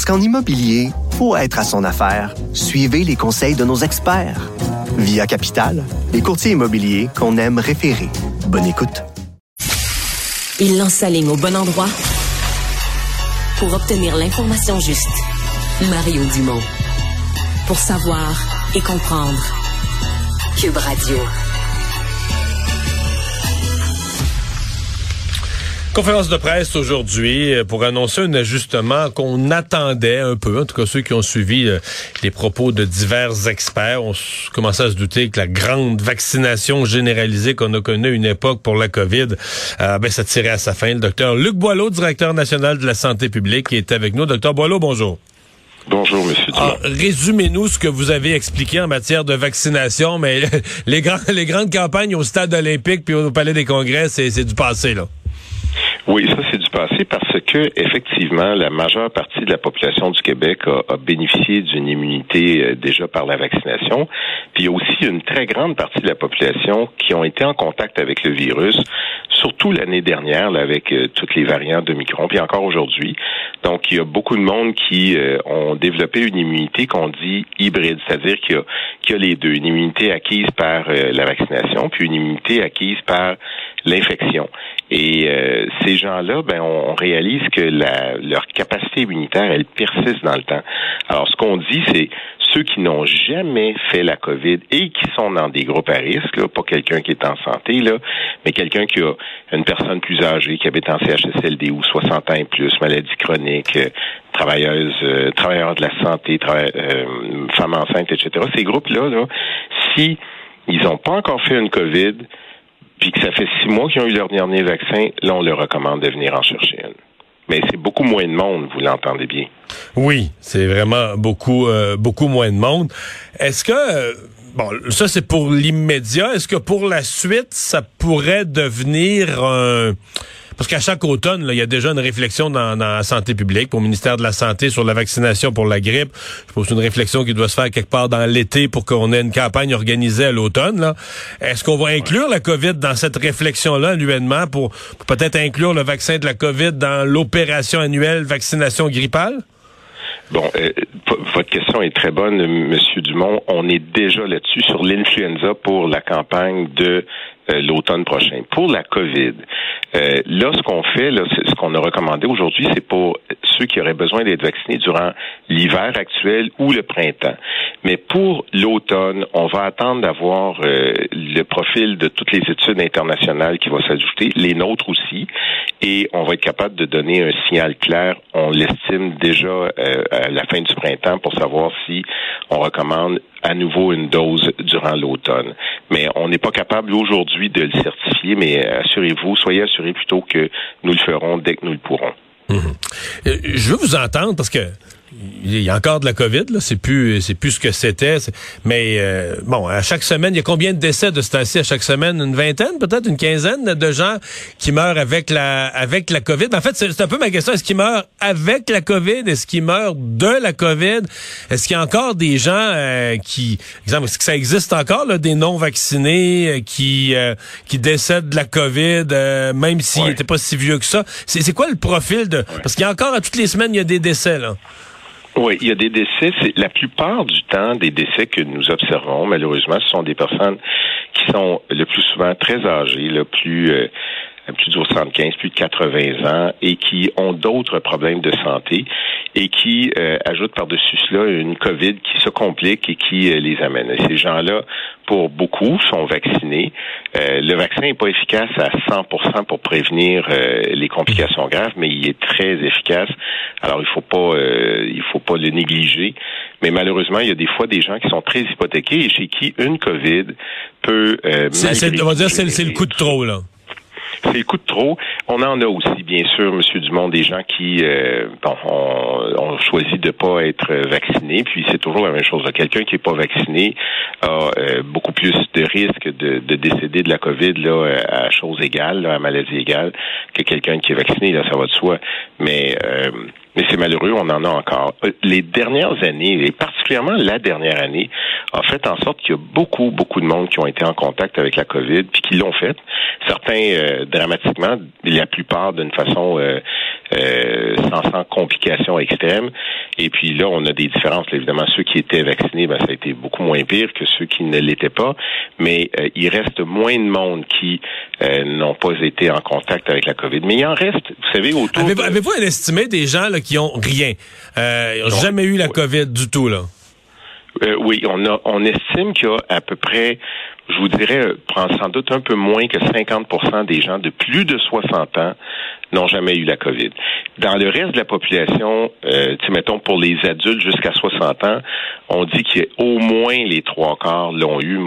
Parce qu'en immobilier, pour être à son affaire, suivez les conseils de nos experts. Via Capital, les courtiers immobiliers qu'on aime référer. Bonne écoute. Il lance sa ligne au bon endroit pour obtenir l'information juste. Mario Dumont. Pour savoir et comprendre. Cube Radio. Conférence de presse aujourd'hui euh, pour annoncer un ajustement qu'on attendait un peu, en tout cas ceux qui ont suivi euh, les propos de divers experts. On commençait à se douter que la grande vaccination généralisée qu'on a connue à une époque pour la COVID, euh, ben, ça tirait à sa fin. Le docteur Luc Boileau, directeur national de la santé publique, qui est avec nous. Docteur Boileau, bonjour. Bonjour, Monsieur ah, Résumez-nous ce que vous avez expliqué en matière de vaccination, mais les, grands, les grandes campagnes au stade olympique puis au palais des congrès, c'est du passé, là. Oui, ça c'est du passé parce que effectivement, la majeure partie de la population du Québec a, bénéficié d'une immunité euh, déjà par la vaccination. Puis il y a aussi une très grande partie de la population qui ont été en contact avec le virus, surtout l'année dernière là, avec euh, toutes les variantes de Micron, puis encore aujourd'hui. Donc il y a beaucoup de monde qui euh, ont développé une immunité qu'on dit hybride, c'est-à-dire qu'il y, y, a les deux, une immunité acquise par la vaccination, puis une immunité acquise par l'infection. Et euh, ces gens-là, ben, on, réalise que la, leur capacité immunitaire, elle persiste dans le temps. Alors, ce qu'on dit, c'est ceux qui n'ont jamais fait la COVID et qui sont dans des groupes à risque, là, pas quelqu'un qui est en santé, là, mais quelqu'un qui a une personne plus âgée, qui habite en CHSLD ou 60 ans et plus, maladie chronique, euh, travailleuse, euh, travailleurs de la santé, euh, femmes enceintes, etc. Ces groupes-là, là, si ils n'ont pas encore fait une COVID, puis que ça fait six mois qu'ils ont eu leur dernier vaccin, là, on leur recommande de venir en chercher une. Mais c'est beaucoup moins de monde, vous l'entendez bien. Oui, c'est vraiment beaucoup, euh, beaucoup moins de monde. Est-ce que, bon, ça c'est pour l'immédiat. Est-ce que pour la suite, ça pourrait devenir un parce qu'à chaque automne, il y a déjà une réflexion dans, la santé publique, au ministère de la Santé sur la vaccination pour la grippe. Je pense une réflexion qui doit se faire quelque part dans l'été pour qu'on ait une campagne organisée à l'automne. Est-ce qu'on va inclure la COVID dans cette réflexion-là annuellement pour, peut-être inclure le vaccin de la COVID dans l'opération annuelle vaccination grippale? Bon, euh, votre question est très bonne, Monsieur Dumont. On est déjà là-dessus sur l'influenza pour la campagne de l'automne prochain. Pour la COVID, euh, là, ce qu'on fait, là, ce qu'on a recommandé aujourd'hui, c'est pour ceux qui auraient besoin d'être vaccinés durant l'hiver actuel ou le printemps. Mais pour l'automne, on va attendre d'avoir euh, le profil de toutes les études internationales qui va s'ajouter, les nôtres aussi, et on va être capable de donner un signal clair. On l'estime déjà à la fin du printemps pour savoir si on recommande à nouveau une dose durant l'automne. Mais on n'est pas capable aujourd'hui de le certifier, mais assurez-vous, soyez assurés plutôt que nous le ferons dès que nous le pourrons. Mhm. Euh, je veux vous entendre parce que il y a encore de la COVID, là. C'est plus, c'est plus ce que c'était. Mais euh, bon, à chaque semaine, il y a combien de décès de ce temps-ci? À chaque semaine Une vingtaine, peut-être? Une quinzaine de gens qui meurent avec la, avec la COVID. En fait, c'est un peu ma question. Est-ce qu'ils meurent avec la COVID? Est-ce qu'ils meurent de la COVID? Est-ce qu'il y a encore des gens euh, qui, exemple, est-ce que ça existe encore là, des non vaccinés euh, qui, qui décèdent de la COVID, même s'ils n'étaient pas si vieux que ça? C'est quoi le profil de Parce qu'il y a encore à toutes les semaines, il y a des décès là. Oui, il y a des décès. La plupart du temps des décès que nous observons. Malheureusement, ce sont des personnes qui sont le plus souvent très âgées, plus euh, plus de 75, plus de 80 ans, et qui ont d'autres problèmes de santé et qui euh, ajoutent par-dessus cela une COVID qui se complique et qui euh, les amène. Et ces gens-là, pour beaucoup, sont vaccinés. Euh, le vaccin n'est pas efficace à 100% pour prévenir les complications graves, mais il est très efficace. Alors, il faut pas, il faut pas le négliger. Mais malheureusement, il y a des fois des gens qui sont très hypothéqués et chez qui une COVID peut. c'est, on va dire, c'est le coup de trop là. C'est le coup de trop. On en a aussi, bien sûr, Monsieur Dumont, des gens qui, euh, bon, on, choisi de pas être vacciné. Puis c'est toujours la même chose. Quelqu'un qui est pas vacciné a euh, beaucoup plus de risques de, de, décéder de la COVID là, à chose égale, à maladie égale, que quelqu'un qui est vacciné. Là, ça va de soi. Mais euh, mais c'est malheureux, on en a encore. Euh, les dernières années, et particulièrement la dernière année, a fait en sorte qu'il y a beaucoup, beaucoup de monde qui ont été en contact avec la COVID, puis qui l'ont fait. Certains euh, dramatiquement, la plupart d'une façon euh, euh, sans, sans complications extrêmes. Et puis là, on a des différences. évidemment, ceux qui étaient vaccinés, ben, ça a été beaucoup moins pire que ceux qui ne l'étaient pas. Mais il reste moins de monde qui n'ont pas été en contact avec la COVID. Mais il en reste, vous savez, autour... Avez-vous un estimé des gens là, qui ont rien? Euh, ils n'ont jamais eu la COVID du tout, là? Euh, oui, on a, on estime qu'il y a à peu près, je vous dirais, sans doute un peu moins que 50% des gens de plus de 60 ans n'ont jamais eu la COVID. Dans le reste de la population, euh, mettons pour les adultes jusqu'à 60 ans, on dit qu'au moins les trois quarts l'ont eu.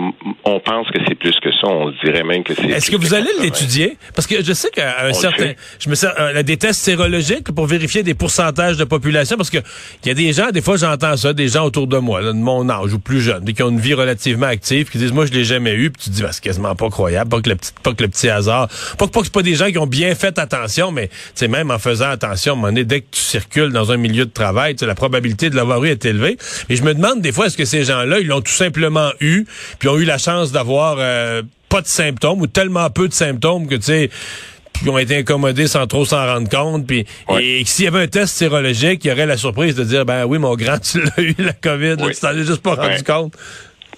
On pense que c'est plus que ça. On dirait même que c'est. Est-ce que vous allez l'étudier? Parce que je sais qu'à un certain, je me sers euh, des tests sérologiques pour vérifier des pourcentages de population, parce que il y a des gens, des fois j'entends ça, des gens autour de moi, de mon âge ou plus jeunes, qui ont une vie relativement active, qui disent moi je l'ai jamais eu, puis tu dis bah, c'est quasiment pas croyable, pas que le petit, pas que le petit hasard, pas que pas que c'est pas des gens qui ont bien fait attention, mais c'est même en faisant attention, à dès que tu circules dans un milieu de travail, la probabilité de l'avoir eu est élevée. Mais je me demande des fois, est-ce que ces gens-là, ils l'ont tout simplement eu, puis ont eu la chance d'avoir euh, pas de symptômes ou tellement peu de symptômes que, tu sais, ils ont été incommodés sans trop s'en rendre compte. Puis, Et s'il y avait un test sérologique, il y aurait la surprise de dire, ben oui, mon grand, tu l'as eu, la COVID, tu t'en es juste pas rendu compte.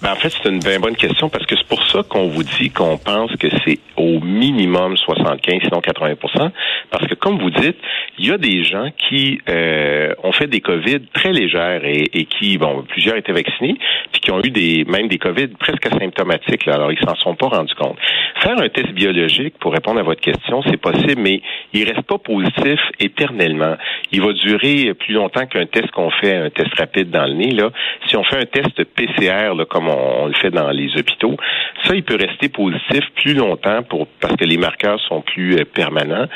Ben, en fait, c'est une bien bonne question parce que c'est pour qu'on vous dit qu'on pense que c'est au minimum 75, sinon 80% Parce que, comme vous dites, il y a des gens qui euh, ont fait des COVID très légères et, et, qui, bon, plusieurs étaient vaccinés, puis qui ont eu des même des COVID presque asymptomatiques. Là, alors, ils s'en sont pas rendus compte. Faire un test biologique, pour répondre à votre question, c'est possible, mais il reste pas positif éternellement. Il va durer plus longtemps qu'un test qu'on fait, un test rapide dans le nez. Là. Si on fait un test PCR, là, comme on, le fait dans les hôpitaux, ça, il peut rester positif plus longtemps pour parce que les marqueurs sont plus euh, permanents,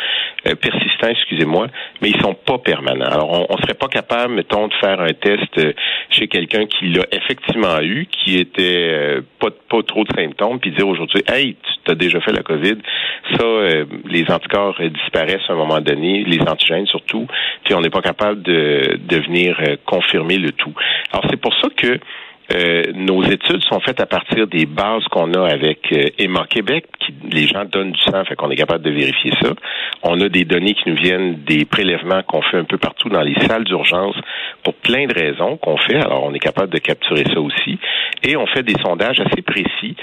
euh, persistants, excusez-moi, mais ils sont pas permanents. Alors, on, on serait pas capable, mettons, de faire un test euh, chez quelqu'un qui l'a effectivement eu, qui était pas, pas trop de symptômes, puis dire aujourd'hui, hey, tu as déjà fait la COVID, ça, les anticorps disparaissent à un moment donné, les antigènes surtout, puis on n'est pas capable de, de venir confirmer le tout. Alors, c'est pour ça que euh, nos études sont faites à partir des bases qu'on a avec euh, Emma Québec, qui les gens donnent du sang, fait qu'on est capable de vérifier ça. On a des données qui nous viennent des prélèvements qu'on fait un peu partout dans les salles d'urgence pour plein de raisons qu'on fait. Alors on est capable de capturer ça aussi, et on fait des sondages assez précis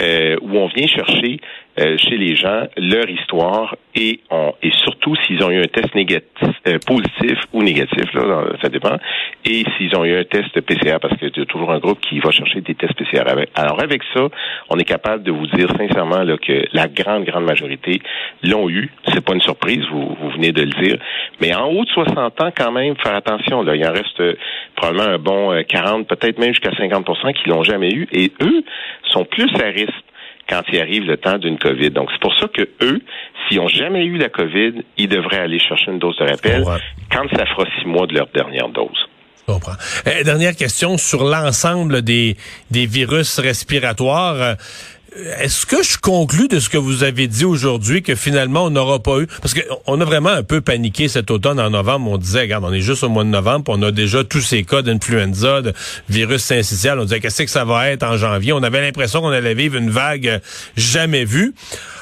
euh, où on vient chercher euh, chez les gens leur histoire et on, et surtout s'ils ont eu un test négatif, euh, positif ou négatif, là, ça dépend, et s'ils ont eu un test PCR parce qu'il y a toujours un groupe qui va chercher des tests PCR. Alors avec ça, on est capable de vous dire sincèrement là, que la grande, grande majorité l'ont eu. C'est pas une surprise, vous, vous venez de le dire. Mais en haut de 60 ans, quand même, faire attention. Là, il en reste euh, probablement un bon 40, peut-être même jusqu'à 50% qui l'ont jamais eu. Et eux sont plus à risque quand il arrive le temps d'une COVID. Donc, c'est pour ça que eux, s'ils n'ont jamais eu la COVID, ils devraient aller chercher une dose de rappel quand ça fera six mois de leur dernière dose. Euh, dernière question sur l'ensemble des, des virus respiratoires. Est-ce que je conclus de ce que vous avez dit aujourd'hui que finalement on n'aura pas eu? Parce qu'on a vraiment un peu paniqué cet automne en novembre. On disait, regarde, on est juste au mois de novembre, on a déjà tous ces cas d'influenza, de virus syncytial. On disait qu'est-ce que ça va être en janvier? On avait l'impression qu'on allait vivre une vague jamais vue.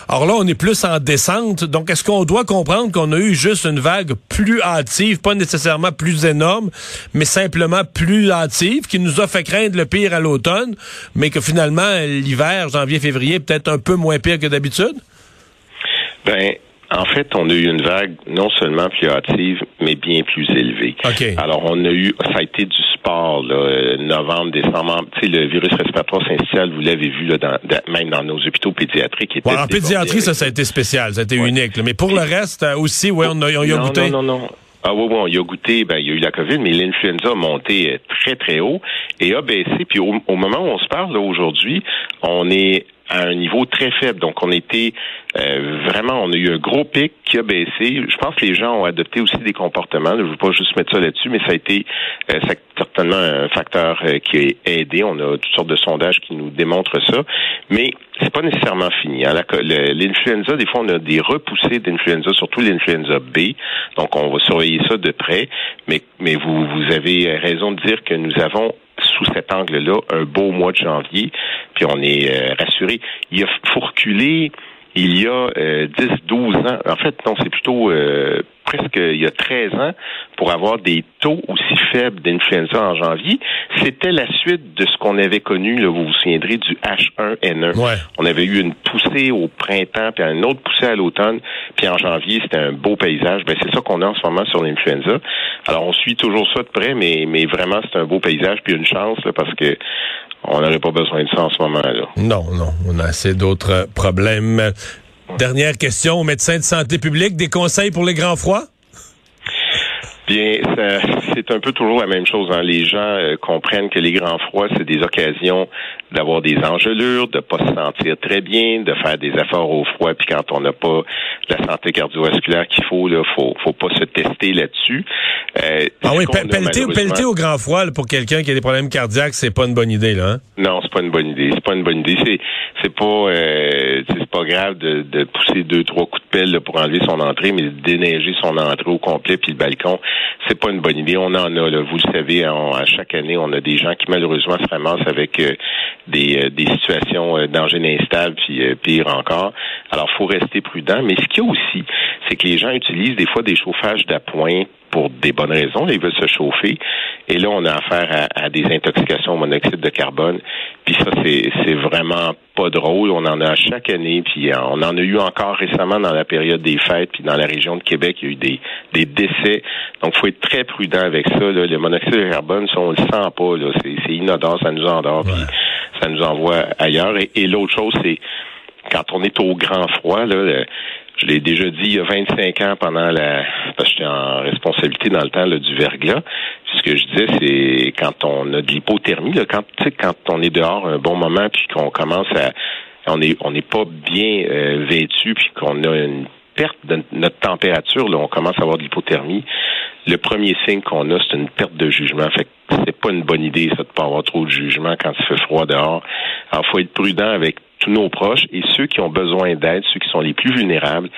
Alors là, on est plus en descente. Donc, est-ce qu'on doit comprendre qu'on a eu juste une vague plus hâtive, pas nécessairement plus énorme, mais simplement plus hâtive, qui nous a fait craindre le pire à l'automne, mais que finalement, l'hiver, janvier-février, peut-être un peu moins pire que d'habitude? Ben, en fait, on a eu une vague non seulement plus hâtive, mais bien plus élevée. Alors, on a eu, ça a été du sport, là, euh, novembre, décembre. Tu sais, le virus respiratoire syncytial, vous l'avez vu, là, dans, même dans nos hôpitaux pédiatriques. en pédiatrie, ça, ça a été spécial, ça a été unique. Mais pour le reste, euh, aussi, oui, on a, on a goûté? Non, non, non. Ah oui, bon, il a goûté, ben, il y a eu la COVID, mais l'influenza a monté euh, très, très haut et a baissé. Puis au, moment où on se parle, aujourd'hui, on est à un niveau très faible. Donc, on était euh, vraiment, on a eu un gros pic qui a baissé. Je pense que les gens ont adopté aussi des comportements. Je ne veux pas juste mettre ça là-dessus, mais ça a été euh, certainement un facteur euh, qui a aidé. On a toutes sortes de sondages qui nous démontrent ça. Mais c'est pas nécessairement fini. Hein. L'influenza, des fois, on a des repoussées d'influenza, surtout l'influenza B. Donc, on va surveiller ça de près. Mais, vous, vous avez raison de dire que nous avons sous cet angle-là un beau mois de janvier, puis on est euh, rassuré. Il faut reculer il y a 10, euh, 12 ans. En fait, non, c'est plutôt euh, presque il y a 13 ans pour avoir des taux aussi faibles d'influenza en janvier. C'était la suite de ce qu'on avait connu, là, vous vous souviendrez, du H1N1. On avait eu une poussée au printemps, puis une autre poussée à l'automne, puis en janvier, c'était un beau paysage. Ben, c'est ça qu'on a en ce moment sur l'influenza. Alors, on suit toujours ça de près, mais, mais vraiment, c'est un beau paysage, puis une chance, parce que on n'aurait pas besoin de ça en ce moment-là. Non, non, on a assez d'autres problèmes. Dernière question au médecin de santé publique, des conseils pour les grands froids? Bien, c'est un peu toujours la même chose. Hein. Les gens euh, comprennent que les grands froids, c'est des occasions d'avoir des engelures, de pas se sentir très bien, de faire des efforts au froid, puis quand on n'a pas la santé cardiovasculaire qu'il faut, là, faut, faut pas se tester là-dessus. Euh, ah oui, pelleter, au grand froid pour quelqu'un qui a des problèmes cardiaques, c'est pas une bonne idée, là. Hein? Non, c'est pas une bonne idée. C'est pas une bonne idée. C'est, pas, euh, c'est pas grave de, de, pousser deux, trois coups de pelle pour enlever son entrée, mais de déneiger son entrée au complet puis le balcon, c'est pas une bonne idée. On en a, là, vous le savez, à chaque année, on a des gens qui malheureusement se ramassent avec euh, des, euh, des situations euh, d'engins instables, puis pire encore. Alors, faut rester prudent. Mais ce qu'il y a aussi, c'est que les gens utilisent des fois des chauffages d'appoint pour des bonnes raisons. Ils veulent se chauffer. Et là, on a affaire à, des intoxications au monoxyde de carbone. Puis ça, c'est vraiment pas drôle. On en a chaque année. Puis on en a eu encore récemment dans la période des fêtes. Puis dans la région de Québec, il y a eu des, des décès. Donc, faut être très prudent avec ça. Là. Le monoxyde de carbone, ça, on le sent pas. C'est inodore. Ça nous endort. Puis ça nous envoie ailleurs. Et, l'autre chose, c'est quand on est au grand froid, là, je l'ai déjà dit il y a 25 ans pendant la parce que j'étais en responsabilité dans le temps du verglas. Ce que je disais, c'est quand on a de l'hypothermie, là, quand quand on est dehors un bon moment puis qu'on commence à on est on n'est pas bien euh, vêtu puis qu'on a une perte de notre température, là, on commence à avoir de l'hypothermie. Le premier signe qu'on a, c'est une perte de jugement. Fait que c'est pas une bonne idée, ça, de pas avoir trop de jugement quand il fait froid dehors. Alors, faut être prudent avec tous nos proches et ceux qui ont besoin d'aide, ceux qui sont les plus vulnérables,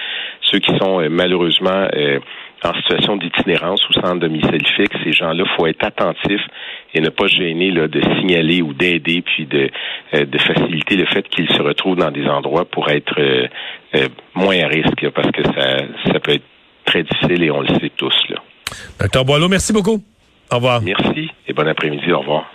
ceux qui sont euh, malheureusement euh, en situation d'itinérance ou sans domicile fixe, ces gens-là, faut être attentif et ne pas gêner là, de signaler ou d'aider, puis de, euh, de faciliter le fait qu'ils se retrouvent dans des endroits pour être moins à risque, parce que ça, ça peut être très difficile et on le sait tous. Là. Docteur Boileau, merci beaucoup. Au revoir. Merci et bon après-midi. Au revoir.